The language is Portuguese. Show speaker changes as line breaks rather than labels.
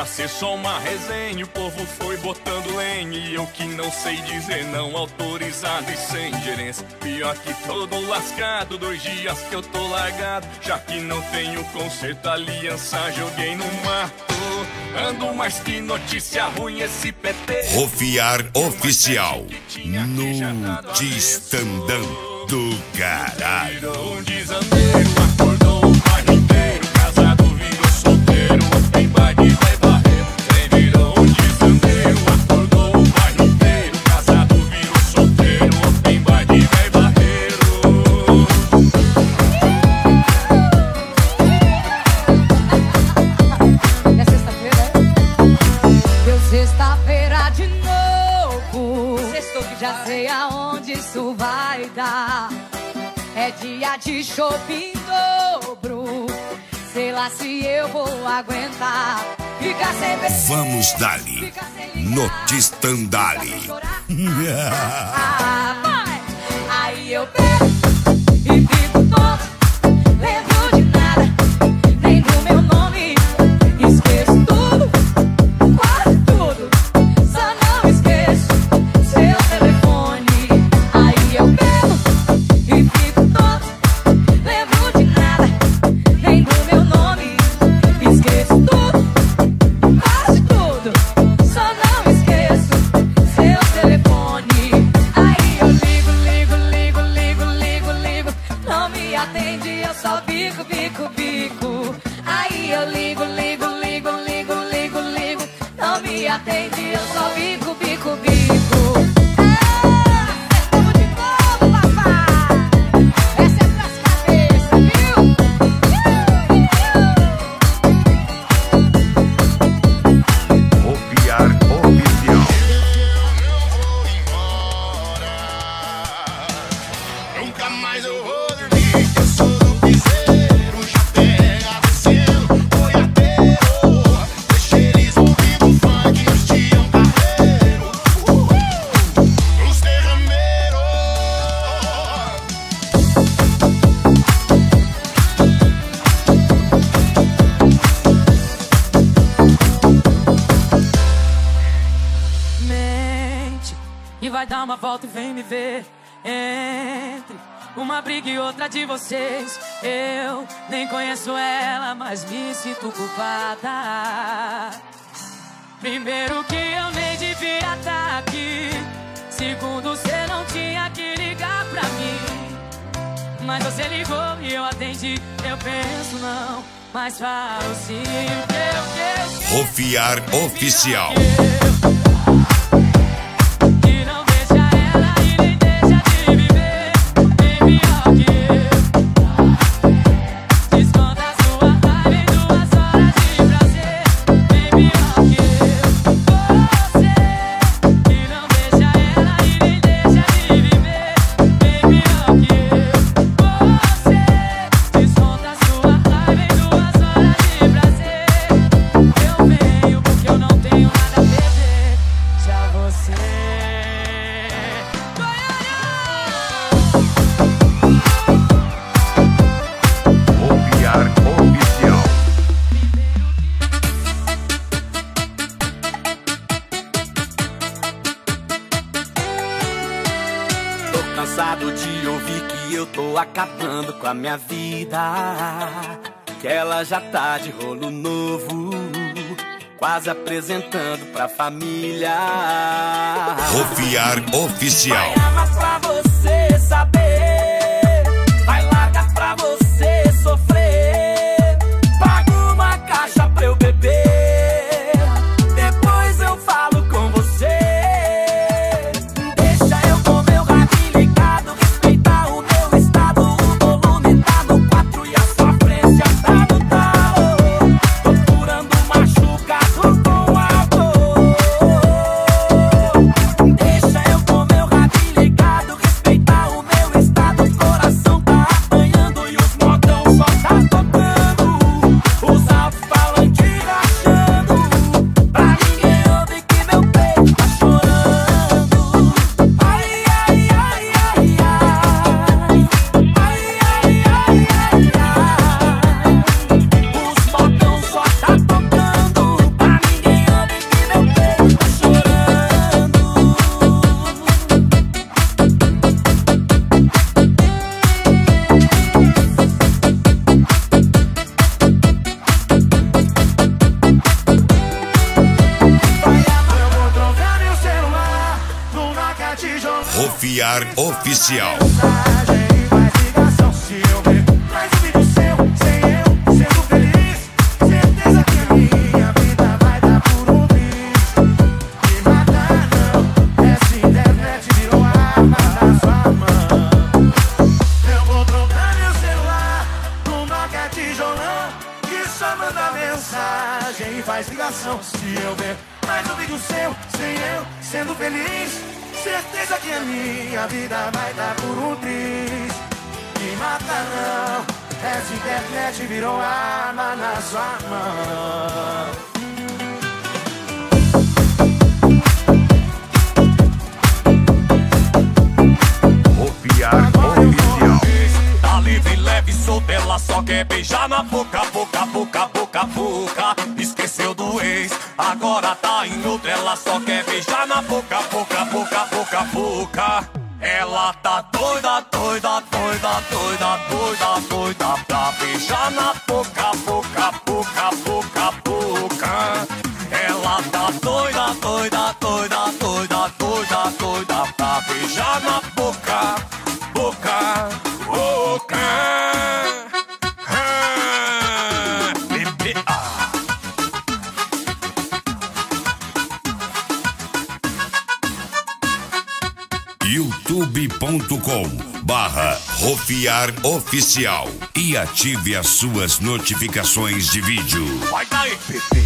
Pra ser só uma resenha, o povo foi botando lenha. E eu que não sei dizer não, autorizado e sem gerência. Pior que todo lascado, dois dias que eu tô largado. Já que não tenho conserto, aliança joguei no mato. Ando mais que notícia ruim esse PT
Rofiar Oficial no Distandão do Caralho.
Um desandeiro,
sexta-feira de novo. Sextou que já sei aonde isso vai dar. É dia de shopping dobro. Sei lá se eu vou aguentar. Fica sem beber.
Vamos dali
fica sem ligar,
no Distandali
chorar. Ah, vai. Aí eu pego eu só bico, bico, bico. Aí eu ligo, ligo, ligo, ligo, ligo, ligo. Não me atende, eu só bico,
e vai dar uma volta e vem me ver. Entre uma briga e outra de vocês. Eu nem conheço ela, mas me sinto culpada. Primeiro que eu nem devia estar aqui. Segundo, você não tinha que ligar pra mim. Mas você ligou e eu atendi. Eu penso não, mas falo sim. Que, que?
Rofiar Oficial
Que
acabando com a minha vida. Que ela já tá de rolo novo, quase apresentando pra família.
Rofiar Oficial
Vai amar pra você
só manda mensagem e faz ligação. Se eu ver mais um vídeo seu, sem eu sendo feliz, certeza que a minha vida vai dar por um triz. Me mata não, essa internet virou arma na sua mão.
Oficial.
Tá ela só quer beijar na boca, boca, boca, boca, boca. Esqueceu do ex, agora tá em outra, ela só quer beijar na boca, boca, boca, boca, boca. Ela tá doida, doida, doida, doida, doida, doida pra beijar na boca, boca, boca, boca, boca. Ela tá doida, doida, doida, doida, doida, doida pra beijar na boca, boca, boca.
youtube.com barra Rofiar Oficial e ative as suas notificações de vídeo.
Vai daí, bebê.